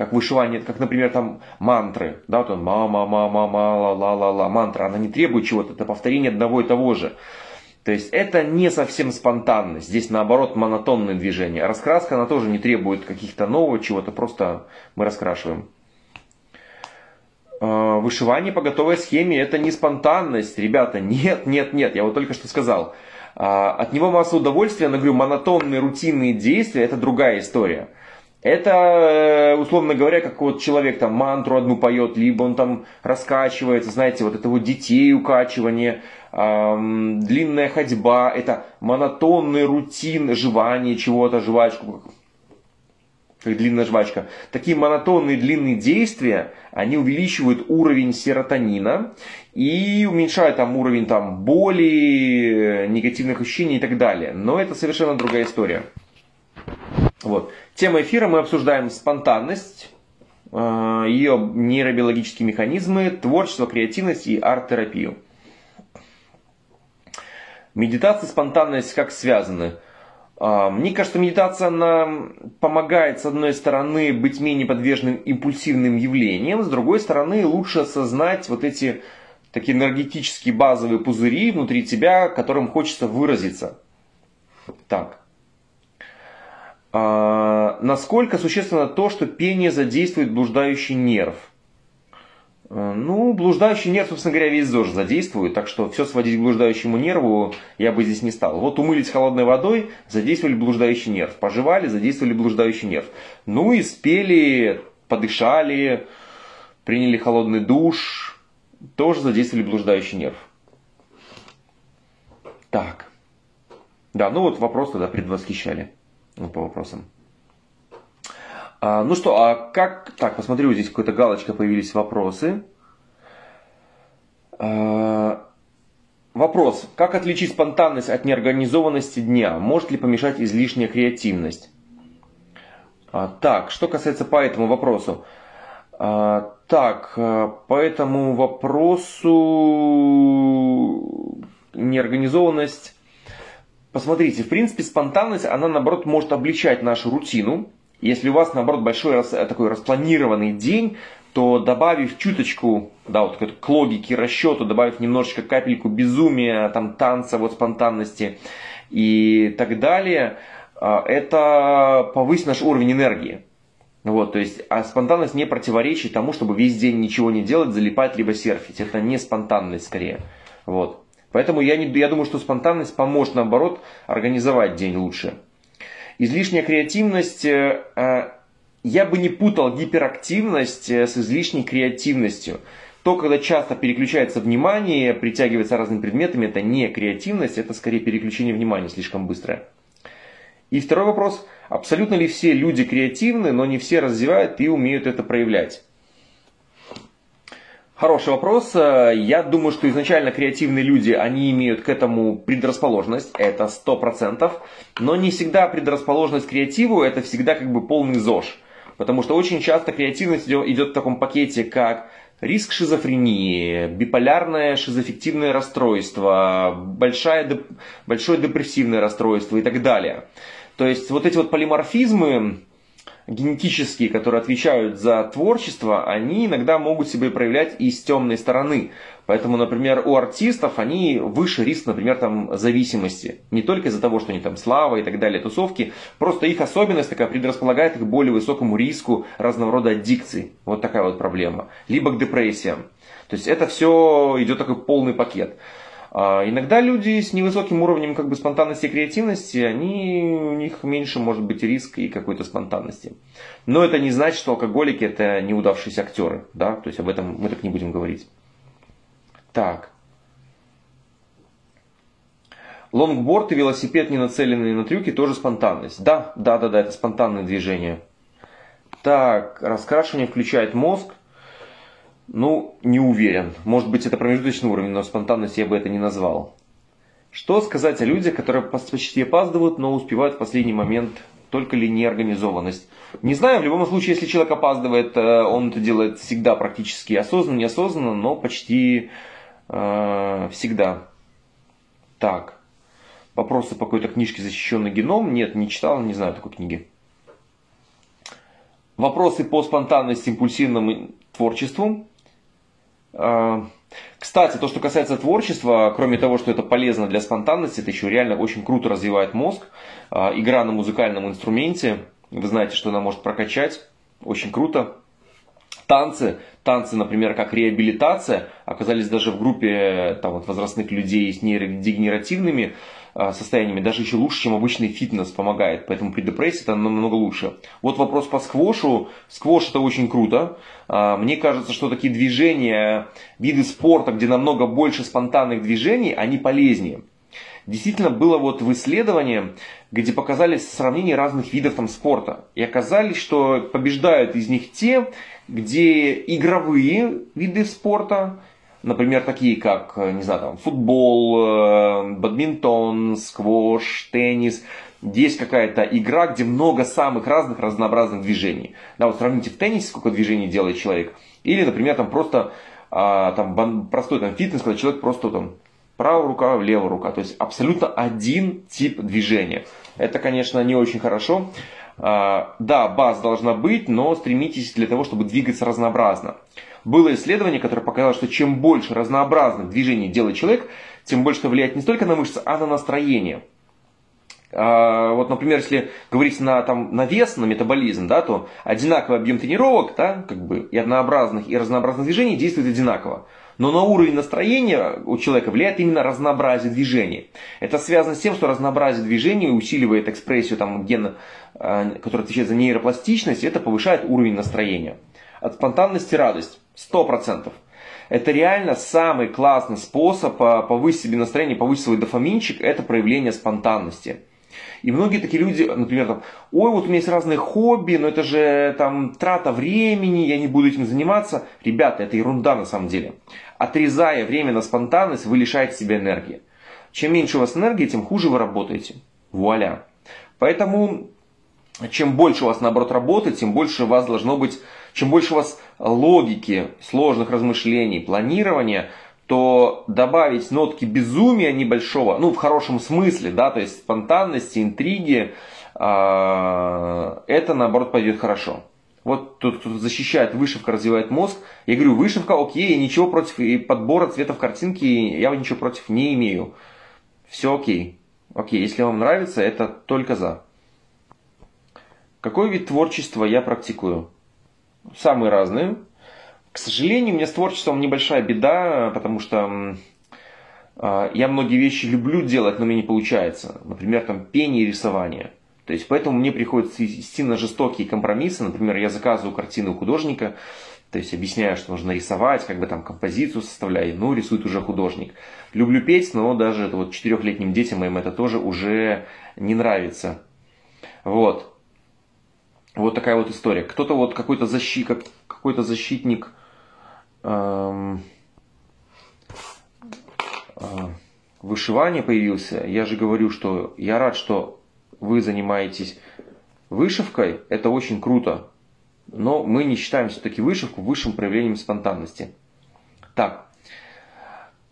Как вышивание, как, например, там мантры, да, вот он ма-ма, ма-ма, ма, ла-ла-ла-ла, мантра, она не требует чего-то, это повторение одного и того же. То есть это не совсем спонтанность, здесь наоборот монотонные движения. Раскраска, она тоже не требует каких-то нового чего-то, просто мы раскрашиваем. Э, вышивание по готовой схеме это не спонтанность, ребята, нет, нет, нет, я вот только что сказал. А, от него масса удовольствия, но говорю, монотонные рутинные действия это другая история. Это, э, условно говоря, как вот человек там мантру одну поет, либо он там раскачивается, знаете, вот это вот детей укачивание, эм, длинная ходьба, это монотонный рутин жевания чего-то, жвачку, как длинная жвачка. Такие монотонные длинные действия, они увеличивают уровень серотонина и уменьшают там уровень там, боли, негативных ощущений и так далее. Но это совершенно другая история. Вот. Тема эфира мы обсуждаем спонтанность, э, ее нейробиологические механизмы, творчество, креативность и арт-терапию. Медитация и спонтанность как связаны – а, мне кажется, медитация она помогает, с одной стороны, быть менее подверженным импульсивным явлениям, с другой стороны, лучше осознать вот эти такие энергетические базовые пузыри внутри тебя, которым хочется выразиться. Так. А, насколько существенно то, что пение задействует блуждающий нерв? Э, ну, блуждающий нерв, собственно говоря, весь ЗОЖ задействует, так что все сводить к блуждающему нерву я бы здесь не стал. Вот умылись холодной водой, задействовали блуждающий нерв. Пожевали, задействовали блуждающий нерв. Ну и спели, подышали, приняли холодный душ, тоже задействовали блуждающий нерв. Так. Да, ну вот вопрос тогда предвосхищали. По вопросам. А, ну что, а как... Так, посмотрю, здесь какая-то галочка появились вопросы. А, вопрос. Как отличить спонтанность от неорганизованности дня? Может ли помешать излишняя креативность? А, так, что касается по этому вопросу. А, так, а, по этому вопросу неорганизованность. Посмотрите, в принципе, спонтанность, она, наоборот, может обличать нашу рутину. Если у вас, наоборот, большой такой распланированный день, то добавив чуточку, да, вот к логике, расчету, добавив немножечко капельку безумия, там, танца, вот, спонтанности и так далее, а, это повысит наш уровень энергии. Вот, то есть, а спонтанность не противоречит тому, чтобы весь день ничего не делать, залипать, либо серфить. Это не спонтанность скорее. Вот. Поэтому я, не, я думаю, что спонтанность поможет, наоборот, организовать день лучше. Излишняя креативность, э, э, я бы не путал гиперактивность э, с излишней креативностью. То, когда часто переключается внимание, притягивается разными предметами, это не креативность, это скорее переключение внимания слишком быстрое. И второй вопрос, абсолютно ли все люди креативны, но не все развивают и умеют это проявлять? Хороший вопрос. Я думаю, что изначально креативные люди, они имеют к этому предрасположенность, это 100%, но не всегда предрасположенность к креативу, это всегда как бы полный ЗОЖ. Потому что очень часто креативность идет в таком пакете, как риск шизофрении, биполярное шизоффективное расстройство, большое, большое депрессивное расстройство и так далее. То есть вот эти вот полиморфизмы, генетические, которые отвечают за творчество, они иногда могут себя проявлять и с темной стороны. Поэтому, например, у артистов они выше риск, например, там, зависимости. Не только из-за того, что они там слава и так далее, тусовки, просто их особенность такая предрасполагает их к более высокому риску разного рода аддикций. Вот такая вот проблема. Либо к депрессиям. То есть это все идет такой полный пакет. А иногда люди с невысоким уровнем как бы спонтанности и креативности, они, у них меньше может быть риск и какой-то спонтанности. Но это не значит, что алкоголики это неудавшиеся актеры. Да? То есть об этом мы так не будем говорить. Так. Лонгборд и велосипед, не нацеленные на трюки, тоже спонтанность. Да, да, да, да, это спонтанное движение. Так, раскрашивание включает мозг. Ну, не уверен. Может быть, это промежуточный уровень, но спонтанность я бы это не назвал. Что сказать о людях, которые почти опаздывают, но успевают в последний момент, только ли неорганизованность? Не знаю, в любом случае, если человек опаздывает, э, он это делает всегда практически осознанно, неосознанно, но почти э, всегда. Так. Вопросы по какой-то книжке «Защищенный геном»? Нет, не читал, не знаю такой книги. Вопросы по спонтанности, импульсивному творчеству. А, кстати, то, что касается творчества, кроме того, что это полезно для спонтанности, это еще реально очень круто развивает мозг. А, игра на музыкальном инструменте, вы знаете, что она может прокачать, очень круто. Танцы, танцы, например, как реабилитация, оказались даже в группе там, вот, возрастных людей с нейродегенеративными состояниями даже еще лучше, чем обычный фитнес помогает. Поэтому при депрессии это намного лучше. Вот вопрос по сквошу. Сквош это очень круто. А, мне кажется, что такие движения, виды спорта, где намного больше спонтанных движений, они полезнее. Действительно было вот в исследовании, где показали сравнение разных видов там, спорта. И оказались, что побеждают из них те, где игровые виды спорта, например, такие как, не знаю, там, футбол, э, бадминтон, сквош, теннис, есть какая-то игра, где много самых разных разнообразных движений. Да, вот сравните в теннисе, сколько движений делает человек. Или, например, там просто а, там, простой там, фитнес, когда человек просто там правая рука, левая рука. То есть абсолютно один тип движения. Это, конечно, не очень хорошо. А, да, баз должна быть, но стремитесь для того, чтобы двигаться разнообразно. Было исследование, которое показало, что чем больше разнообразных движений делает человек, тем больше это влияет не столько на мышцы, а на настроение. А, вот, например, если говорить на, там, на вес, на метаболизм, да, то одинаковый объем тренировок, да, как бы и однообразных, и разнообразных движений действует одинаково. Но на уровень настроения у человека влияет именно разнообразие движений. Это связано с тем, что разнообразие движений усиливает экспрессию там, гена, а, который отвечает за нейропластичность, и это повышает уровень настроения. От спонтанности радость. 100%. Это реально самый классный способ повысить себе настроение, повысить свой дофаминчик, это проявление спонтанности. И многие такие люди, например, там, ой, вот у меня есть разные хобби, но это же там трата времени, я не буду этим заниматься. Ребята, это ерунда на самом деле. Отрезая время на спонтанность, вы лишаете себя энергии. Чем меньше у вас энергии, тем хуже вы работаете. Вуаля. Поэтому чем больше у вас, наоборот, работы, тем больше у вас должно быть, чем больше у вас логики, сложных размышлений, планирования, то добавить нотки безумия небольшого, ну, в хорошем смысле, да, то есть спонтанности, интриги, а, это, наоборот, пойдет хорошо. Вот тут кто защищает, вышивка развивает мозг. Я говорю, вышивка окей, ничего против и подбора цветов картинки, я ничего против не имею. Все окей. Окей, если вам нравится, это только за. Какой вид творчества я практикую? Самые разные. К сожалению, у меня с творчеством небольшая беда, потому что э, я многие вещи люблю делать, но мне не получается. Например, там пение и рисование. То есть поэтому мне приходится идти на жестокие компромиссы. Например, я заказываю картину у художника, то есть объясняю, что нужно рисовать, как бы там композицию составляю, ну, рисует уже художник. Люблю петь, но даже вот четырехлетним детям моим это тоже уже не нравится. Вот. Вот такая вот история. Кто-то вот какой-то защит, как, какой-то защитник эм, э, вышивания появился. Я же говорю, что я рад, что вы занимаетесь вышивкой. Это очень круто. Но мы не считаем все-таки вышивку высшим проявлением спонтанности. Так.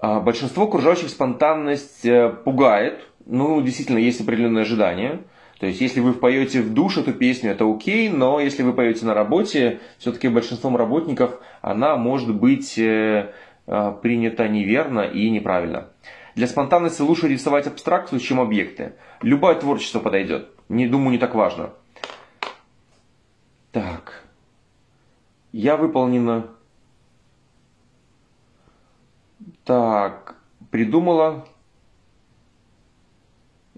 Э, большинство окружающих спонтанность э, пугает. Ну, действительно, есть определенные ожидания. То есть, если вы поете в душ эту песню, это окей, но если вы поете на работе, все-таки большинством работников она может быть э, э, принята неверно и неправильно. Для спонтанности лучше рисовать абстракцию, чем объекты. Любое творчество подойдет. Не думаю, не так важно. Так. Я выполнена. Так. Придумала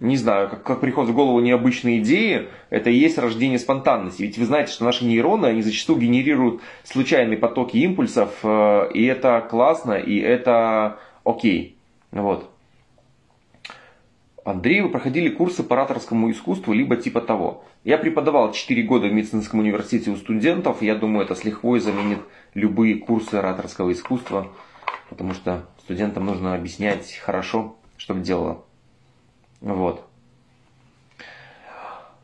не знаю, как, как приходят в голову необычные идеи, это и есть рождение спонтанности. Ведь вы знаете, что наши нейроны, они зачастую генерируют случайные потоки импульсов, э, и это классно, и это окей. Вот. Андрей, вы проходили курсы по ораторскому искусству, либо типа того. Я преподавал 4 года в медицинском университете у студентов. Я думаю, это с лихвой заменит любые курсы ораторского искусства, потому что студентам нужно объяснять хорошо, чтобы делало. Вот.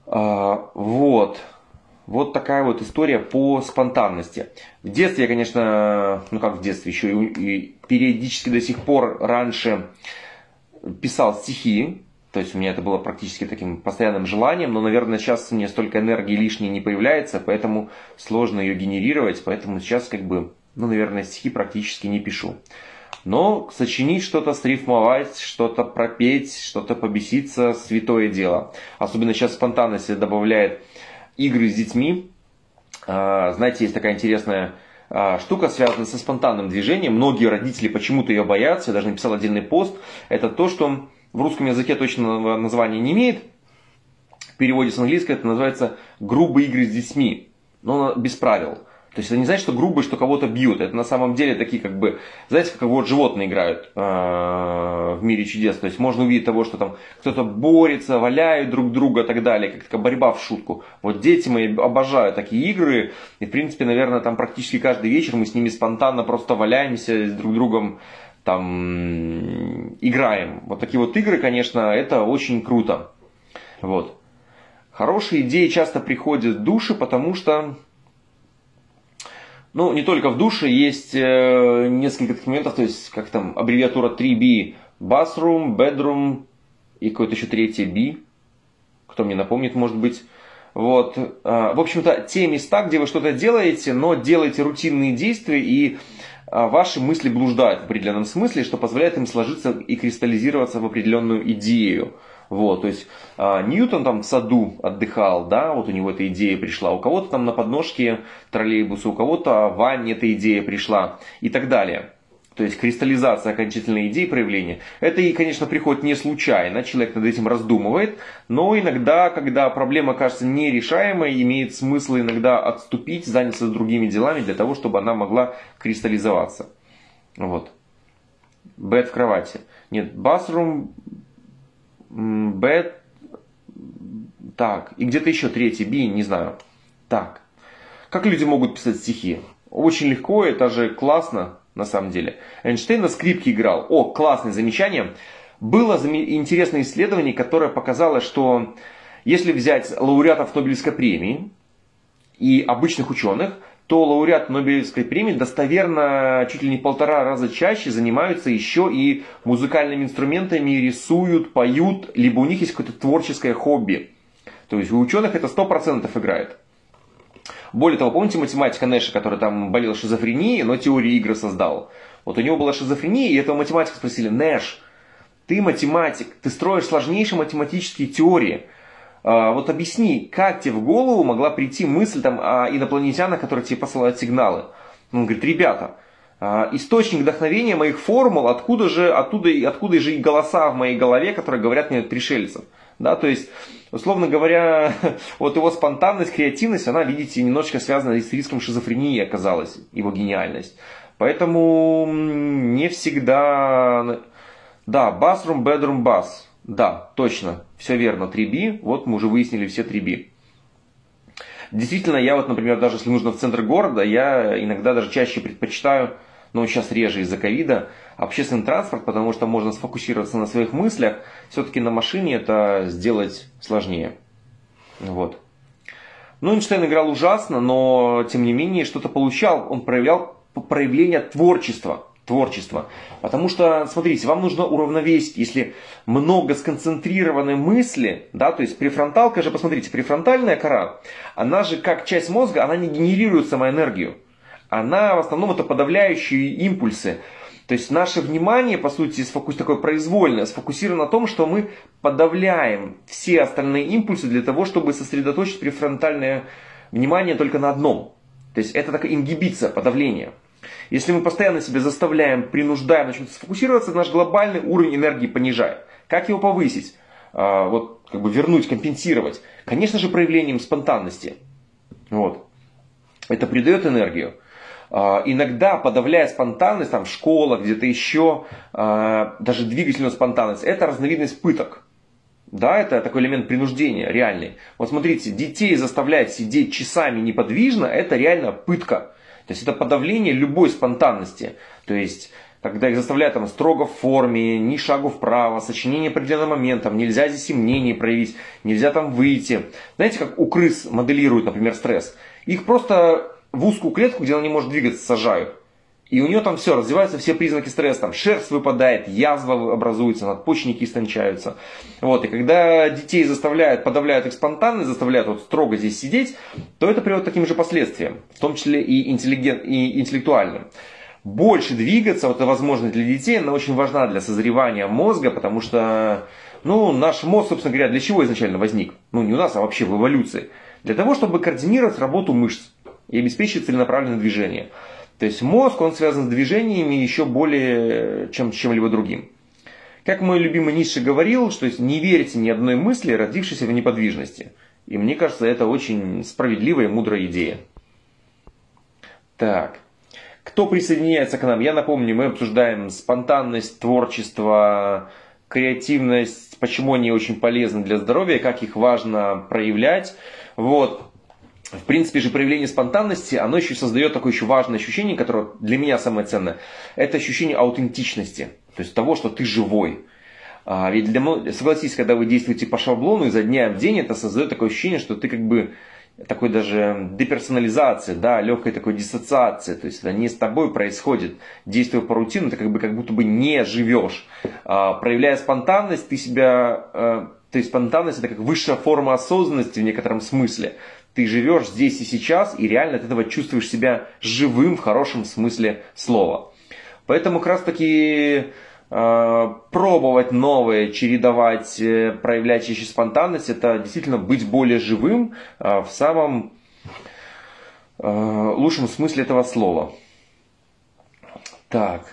А, вот. Вот такая вот история по спонтанности. В детстве я, конечно, ну как в детстве, еще и, и периодически до сих пор раньше писал стихи. То есть у меня это было практически таким постоянным желанием, но, наверное, сейчас мне столько энергии лишней не появляется, поэтому сложно ее генерировать, поэтому сейчас как бы, ну, наверное, стихи практически не пишу. Но сочинить что-то, срифмовать, что-то пропеть, что-то побеситься – святое дело. Особенно сейчас спонтанность добавляет игры с детьми. А, знаете, есть такая интересная а, штука, связанная со спонтанным движением. Многие родители почему-то ее боятся. Я даже написал отдельный пост. Это то, что в русском языке точного названия не имеет. В переводе с английского это называется «грубые игры с детьми». Но без правил. То есть это не значит, что грубо, что кого-то бьют. Это на самом деле такие как бы, знаете, как вот животные играют э, в мире чудес. То есть можно увидеть того, что там кто-то борется, валяют друг друга и так далее. Как такая борьба в шутку. Вот дети мои обожают такие игры. И в принципе, наверное, там практически каждый вечер мы с ними спонтанно просто валяемся с друг другом там играем. Вот такие вот игры, конечно, это очень круто. Вот. Хорошие идеи часто приходят в души, потому что ну, не только в душе, есть э, несколько таких моментов, то есть, как там, аббревиатура 3B, bathroom, bedroom и какое-то еще третье B, кто мне напомнит, может быть. Вот. Э, в общем-то, те места, где вы что-то делаете, но делаете рутинные действия, и э, ваши мысли блуждают в определенном смысле, что позволяет им сложиться и кристаллизироваться в определенную идею. Вот, то есть а, Ньютон там в саду отдыхал, да, вот у него эта идея пришла, у кого-то там на подножке троллейбуса, у кого-то в ванне эта идея пришла и так далее. То есть кристаллизация окончательной идеи проявления. Это и, конечно, приходит не случайно, человек над этим раздумывает, но иногда, когда проблема кажется нерешаемой, имеет смысл иногда отступить, заняться другими делами для того, чтобы она могла кристаллизоваться. Вот. Бед в кровати. Нет, bathroom bed, Так, и где-то еще третий би, не знаю. Так, как люди могут писать стихи? Очень легко, это же классно, на самом деле. Эйнштейн на скрипке играл. О, классное замечание. Было интересное исследование, которое показало, что если взять лауреатов Нобелевской премии и обычных ученых, то лауреат Нобелевской премии достоверно чуть ли не полтора раза чаще занимаются еще и музыкальными инструментами, рисуют, поют, либо у них есть какое-то творческое хобби. То есть у ученых это 100% играет. Более того, помните математика Нэша, который там болел шизофренией, но теорию игры создал? Вот у него была шизофрения, и этого математика спросили, Нэш, ты математик, ты строишь сложнейшие математические теории. А, вот объясни, как тебе в голову могла прийти мысль там, о инопланетянах, которые тебе посылают сигналы? Он говорит, ребята, а, источник вдохновения моих формул, откуда же, оттуда, откуда же и голоса в моей голове, которые говорят мне от пришельцев. Да, то есть, условно говоря, вот его спонтанность, креативность, она, видите, немножечко связана с риском шизофрении оказалась, его гениальность. Поэтому не всегда... Да, bathroom, bedroom, bass. Да, точно, все верно, 3B. Вот мы уже выяснили все 3B. Действительно, я вот, например, даже если нужно в центр города, я иногда даже чаще предпочитаю, но сейчас реже из-за ковида, общественный транспорт, потому что можно сфокусироваться на своих мыслях. Все-таки на машине это сделать сложнее. Вот. Ну, Эйнштейн играл ужасно, но тем не менее что-то получал. Он проявлял проявление творчества. Творчество. Потому что, смотрите, вам нужно уравновесить, если много сконцентрированной мысли, да, то есть префронталка же, посмотрите, префронтальная кора, она же как часть мозга, она не генерирует самоэнергию. Она в основном это подавляющие импульсы. То есть наше внимание, по сути, сфокус, такое произвольное, сфокусировано на том, что мы подавляем все остальные импульсы для того, чтобы сосредоточить префронтальное внимание только на одном. То есть это такая ингибиция, подавление. Если мы постоянно себя заставляем, принуждаем на чем-то сфокусироваться, наш глобальный уровень энергии понижает. Как его повысить? А, вот, как бы вернуть, компенсировать? Конечно же, проявлением спонтанности. Вот. Это придает энергию. А, иногда подавляя спонтанность там, в школах, где-то еще, а, даже двигательную спонтанность, это разновидность пыток. Да, это такой элемент принуждения, реальный. Вот смотрите, детей заставлять сидеть часами неподвижно, это реально пытка. То есть это подавление любой спонтанности. То есть когда их заставляют там, строго в форме, ни шагу вправо, сочинение определенным моментом, нельзя здесь и мнение проявить, нельзя там выйти. Знаете, как у крыс моделируют, например, стресс? Их просто в узкую клетку, где она не может двигаться, сажают. И у нее там все, развиваются все признаки стресса, там шерсть выпадает, язва образуется, надпочечники истончаются. Вот, и когда детей заставляют, подавляют их спонтанность, заставляют вот строго здесь сидеть, то это приводит к таким же последствиям, в том числе и, интеллигент, и интеллектуальным. Больше двигаться, вот эта возможность для детей, она очень важна для созревания мозга, потому что, ну, наш мозг, собственно говоря, для чего изначально возник? Ну, не у нас, а вообще в эволюции. Для того, чтобы координировать работу мышц и обеспечить целенаправленное движение. То есть мозг, он связан с движениями еще более, чем с чем-либо другим. Как мой любимый Ницше говорил, что есть не верьте ни одной мысли, родившейся в неподвижности. И мне кажется, это очень справедливая и мудрая идея. Так. Кто присоединяется к нам? Я напомню, мы обсуждаем спонтанность, творчество, креативность, почему они очень полезны для здоровья, как их важно проявлять. Вот в принципе же проявление спонтанности, оно еще создает такое еще важное ощущение, которое для меня самое ценное. Это ощущение аутентичности, то есть того, что ты живой. А, ведь для, согласитесь, когда вы действуете по шаблону изо дня в день, это создает такое ощущение, что ты как бы такой даже деперсонализации, да, легкой такой диссоциации, то есть это не с тобой происходит, действуя по рутину, ты как бы как будто бы не живешь. А, проявляя спонтанность, ты себя, а, то есть спонтанность это как высшая форма осознанности в некотором смысле ты живешь здесь и сейчас, и реально от этого чувствуешь себя живым в хорошем смысле слова. Поэтому как раз таки э, пробовать новое, чередовать, э, проявлять чаще спонтанность, это действительно быть более живым э, в самом э, лучшем смысле этого слова. Так.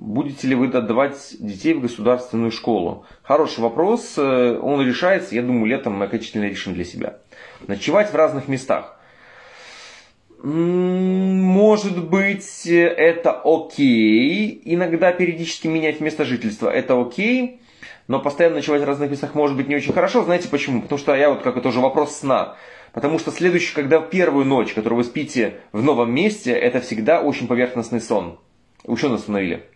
Будете ли вы отдавать детей в государственную школу? Хороший вопрос. Э, он решается, я думаю, летом мы окончательно решим для себя. Ночевать в разных местах. Может быть, это окей. Иногда периодически менять место жительства это окей. Но постоянно ночевать в разных местах может быть не очень хорошо. Знаете почему? Потому что я вот как это уже вопрос сна. Потому что следующий, когда первую ночь, которую вы спите в новом месте, это всегда очень поверхностный сон. Ученые установили.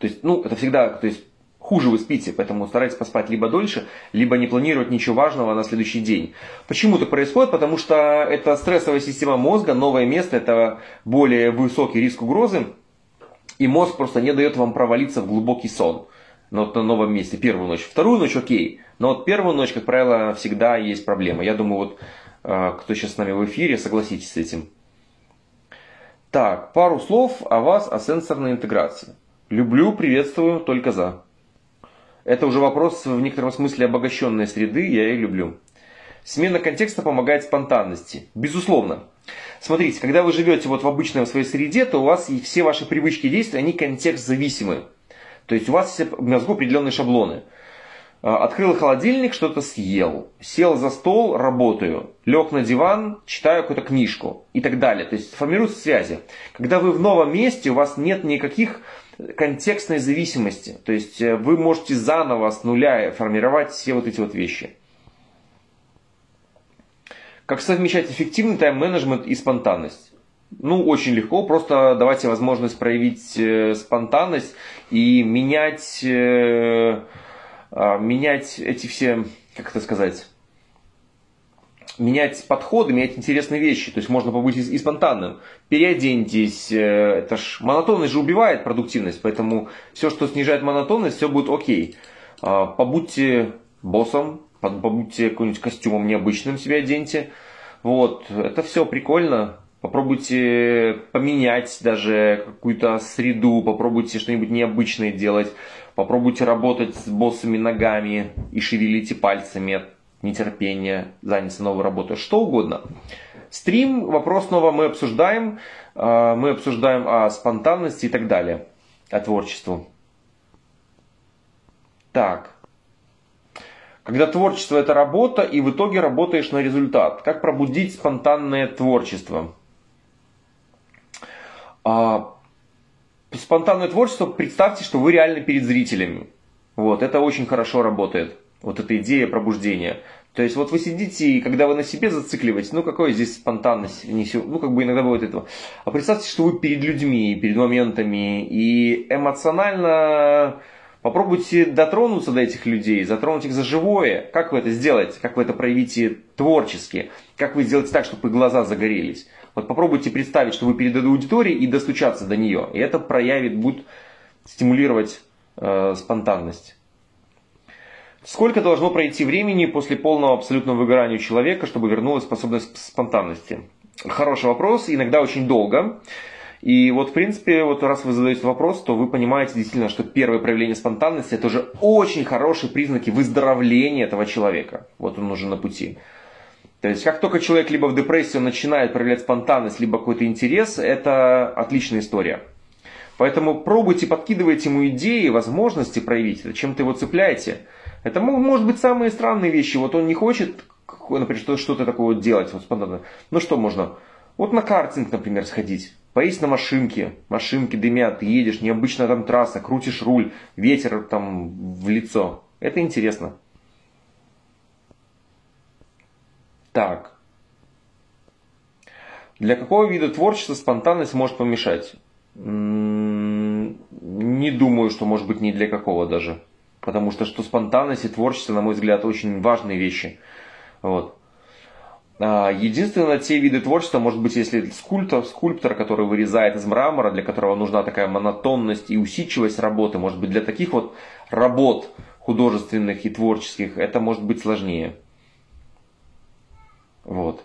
То есть, ну, это всегда, то есть, хуже вы спите, поэтому старайтесь поспать либо дольше, либо не планировать ничего важного на следующий день. Почему так происходит? Потому что это стрессовая система мозга, новое место, это более высокий риск угрозы, и мозг просто не дает вам провалиться в глубокий сон. Но вот на новом месте, первую ночь. Вторую ночь окей, но вот первую ночь, как правило, всегда есть проблема. Я думаю, вот э, кто сейчас с нами в эфире, согласитесь с этим. Так, пару слов о вас, о сенсорной интеграции. Люблю, приветствую, только за. Это уже вопрос в некотором смысле обогащенной среды, я и люблю. Смена контекста помогает спонтанности. Безусловно. Смотрите, когда вы живете вот в обычной своей среде, то у вас и все ваши привычки и действия, они контекст зависимы. То есть у вас в мозгу определенные шаблоны. А, открыл холодильник, что-то съел. Сел за стол, работаю. Лег на диван, читаю какую-то книжку и так далее. То есть формируются связи. Когда вы в новом месте, у вас нет никаких контекстной зависимости. То есть э, вы можете заново с нуля формировать все вот эти вот вещи. Как совмещать эффективный тайм-менеджмент и спонтанность? Ну, очень легко. Просто давайте возможность проявить э, спонтанность и менять, э, менять эти все, как это сказать, менять подходы, менять интересные вещи. То есть можно побыть и спонтанным. Переоденьтесь. Э, это ж монотонность же убивает продуктивность. Поэтому все, что снижает монотонность, все будет окей. А, побудьте боссом, побудьте каким-нибудь костюмом необычным себе оденьте. Вот, это все прикольно. Попробуйте поменять даже какую-то среду, попробуйте что-нибудь необычное делать, попробуйте работать с боссами ногами и шевелите пальцами нетерпение, заняться новой работой, что угодно. Стрим, вопрос снова мы обсуждаем. А, мы обсуждаем о спонтанности и так далее, о творчестве. Так. Когда творчество это работа, и в итоге работаешь на результат. Как пробудить спонтанное творчество? А, спонтанное творчество, представьте, что вы реально перед зрителями. Вот, это очень хорошо работает. Вот эта идея пробуждения. То есть вот вы сидите, и когда вы на себе зацикливаетесь, ну какой здесь спонтанность, ну как бы иногда бывает этого. А представьте, что вы перед людьми, перед моментами, и эмоционально попробуйте дотронуться до этих людей, затронуть их за живое. Как вы это сделаете? Как вы это проявите творчески? Как вы сделаете так, чтобы их глаза загорелись? Вот попробуйте представить, что вы перед аудиторией и достучаться до нее. И это проявит, будет стимулировать э, спонтанность. Сколько должно пройти времени после полного абсолютного выгорания у человека, чтобы вернулась способность к спонтанности? Хороший вопрос, иногда очень долго. И вот, в принципе, вот раз вы задаете вопрос, то вы понимаете действительно, что первое проявление спонтанности это уже очень хорошие признаки выздоровления этого человека. Вот он уже на пути. То есть, как только человек либо в депрессии начинает проявлять спонтанность, либо какой-то интерес, это отличная история. Поэтому пробуйте, подкидывайте ему идеи, возможности проявить, чем-то его цепляете. Это может быть самые странные вещи. Вот он не хочет, например, что-то такое делать вот спонтанно. Ну что можно? Вот на картинг, например, сходить. Поесть на машинке. Машинки дымят, ты едешь, необычная там трасса, крутишь руль, ветер там в лицо. Это интересно. Так. Для какого вида творчества спонтанность может помешать? Не думаю, что может быть ни для какого даже. Потому что, что спонтанность и творчество, на мой взгляд, очень важные вещи. Вот. А, единственное, те виды творчества, может быть, если скульптор, скульптор, который вырезает из мрамора, для которого нужна такая монотонность и усидчивость работы, может быть, для таких вот работ художественных и творческих, это может быть сложнее. Вот.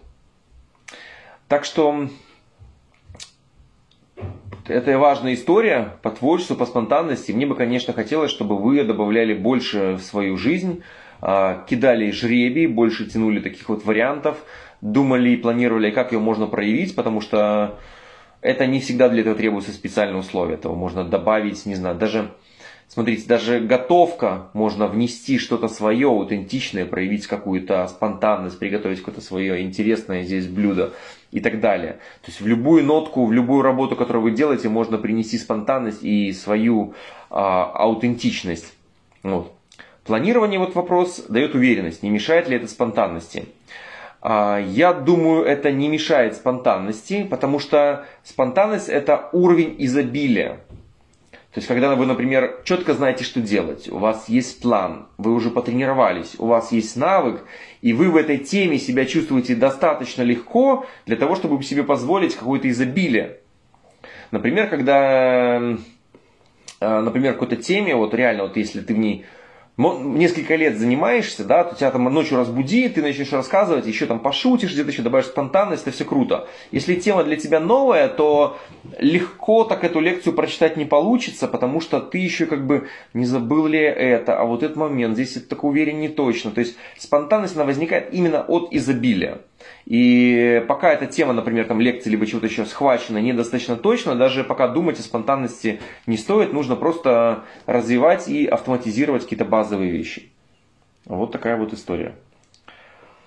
Так что это важная история по творчеству, по спонтанности. Мне бы, конечно, хотелось, чтобы вы добавляли больше в свою жизнь, а, кидали жребий, больше тянули таких вот вариантов, думали и планировали, как ее можно проявить, потому что это не всегда для этого требуются специальные условия. Этого можно добавить, не знаю, даже, смотрите, даже готовка, можно внести что-то свое, аутентичное, проявить какую-то спонтанность, приготовить какое-то свое интересное здесь блюдо. и так далее. То есть в любую нотку, в любую работу, которую вы делаете, можно принести спонтанность и свою а, аутентичность. Вот. Планирование, вот вопрос, дает уверенность, не мешает ли это спонтанности. А, я думаю, это не мешает спонтанности, потому что спонтанность это уровень изобилия. То есть, когда вы, например, четко знаете, что делать, у вас есть план, вы уже потренировались, у вас есть навык, и вы в этой теме себя чувствуете достаточно легко для того, чтобы себе позволить какое-то изобилие. Например, когда, э, например, какой-то теме, вот реально, вот если ты в ней несколько лет занимаешься, да, то тебя там ночью разбуди, ты начнешь рассказывать, еще там пошутишь, где-то еще добавишь спонтанность, это все круто. Если тема для тебя новая, то легко так эту лекцию прочитать не получится, потому что ты еще как бы не забыл ли это, а вот этот момент, здесь это так уверен не точно. То есть спонтанность, она возникает именно от изобилия. И пока эта тема, например, там лекции либо чего-то еще схвачена недостаточно точно, даже пока думать о спонтанности не стоит, нужно просто развивать и автоматизировать какие-то базовые вещи. Вот такая вот история.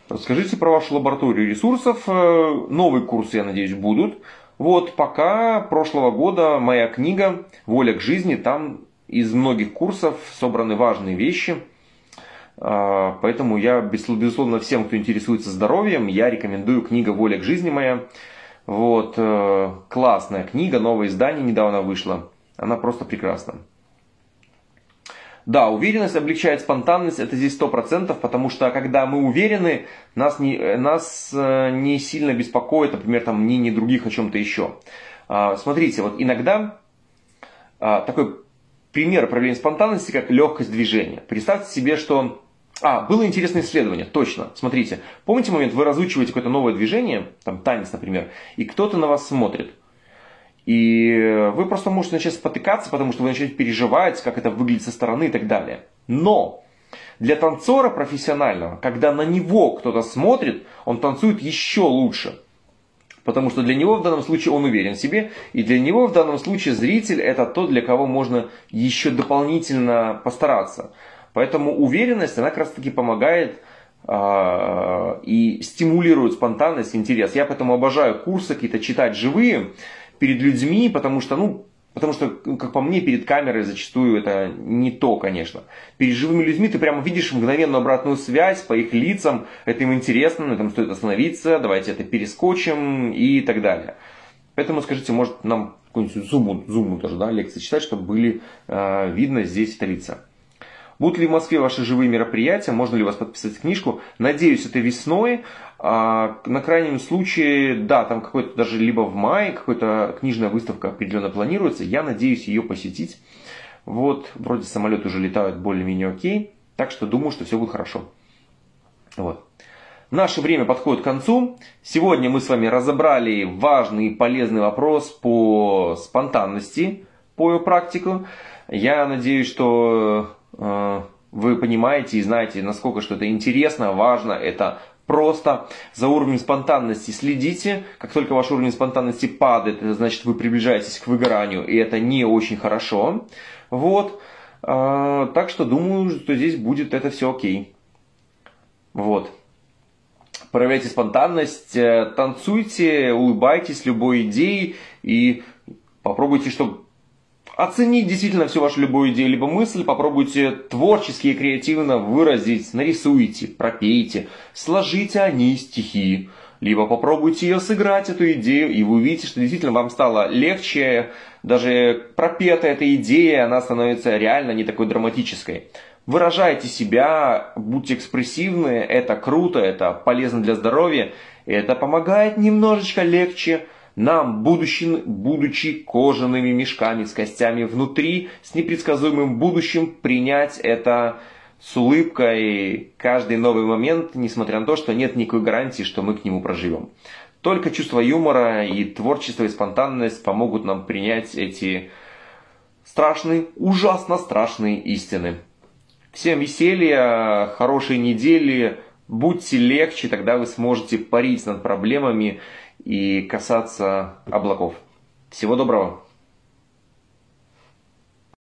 Расскажите про вашу лабораторию ресурсов. Э, новые курсы, я надеюсь, будут. Вот пока прошлого года моя книга «Воля к жизни», там из многих курсов собраны важные вещи – поэтому я, безусловно, всем, кто интересуется здоровьем, я рекомендую книга «Воля к жизни моя». Вот, э, классная книга, новое издание недавно вышло. Она просто прекрасна. Да, уверенность облегчает спонтанность, это здесь 100%, потому что когда мы уверены, нас не, нас э, не сильно беспокоит, например, там, мнение других о чем-то еще. А, смотрите, вот иногда а, такой пример проявления спонтанности, как легкость движения. Представьте себе, что а, было интересное исследование, точно. Смотрите, помните момент, вы разучиваете какое-то новое движение, там танец, например, и кто-то на вас смотрит. И вы просто можете начать спотыкаться, потому что вы начинаете переживать, как это выглядит со стороны и так далее. Но для танцора профессионального, когда на него кто-то смотрит, он танцует еще лучше. Потому что для него в данном случае он уверен в себе, и для него в данном случае зритель это тот, для кого можно еще дополнительно постараться. Поэтому уверенность, она как раз таки помогает э, и стимулирует спонтанность, интерес. Я поэтому обожаю курсы какие-то читать живые перед людьми, потому что, ну, Потому что, как по мне, перед камерой зачастую это не то, конечно. Перед живыми людьми ты прямо видишь мгновенную обратную связь по их лицам, это им интересно, на этом стоит остановиться, давайте это перескочим и так далее. Поэтому скажите, может нам какую-нибудь зуму, зуму тоже, да, лекции читать, чтобы были э, видно здесь это лица. Будут ли в Москве ваши живые мероприятия? Можно ли вас подписать книжку? Надеюсь, это весной. А, на крайнем случае, да, там какой-то даже либо в мае какая-то книжная выставка определенно планируется. Я надеюсь ее посетить. Вот, вроде самолеты уже летают более-менее окей. Так что думаю, что все будет хорошо. Вот. Наше время подходит к концу. Сегодня мы с вами разобрали важный и полезный вопрос по спонтанности, по ее практику. Я надеюсь, что вы понимаете и знаете, насколько что это интересно, важно, это просто. За уровнем спонтанности следите. Как только ваш уровень спонтанности падает, это значит вы приближаетесь к выгоранию, и это не очень хорошо. Вот. Э, так что думаю, что здесь будет это все окей. Вот. Проявляйте спонтанность, э, танцуйте, улыбайтесь любой идеей и попробуйте, чтобы оценить действительно всю вашу любую идею, либо мысль, попробуйте творчески и креативно выразить, нарисуйте, пропейте, сложите они стихи, либо попробуйте ее сыграть, эту идею, и вы увидите, что действительно вам стало легче, даже пропетая эта идея, она становится реально не такой драматической. Выражайте себя, будьте экспрессивны, это круто, это полезно для здоровья, это помогает немножечко легче нам, будучи, будучи кожаными мешками с костями внутри, с непредсказуемым будущим, принять это с улыбкой каждый новый момент, несмотря на то, что нет никакой гарантии, что мы к нему проживем. Только чувство юмора и творчество и спонтанность помогут нам принять эти страшные, ужасно страшные истины. Всем веселья, хорошей недели, будьте легче, тогда вы сможете парить над проблемами и касаться облаков. Всего доброго!